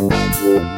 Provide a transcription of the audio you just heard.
people today.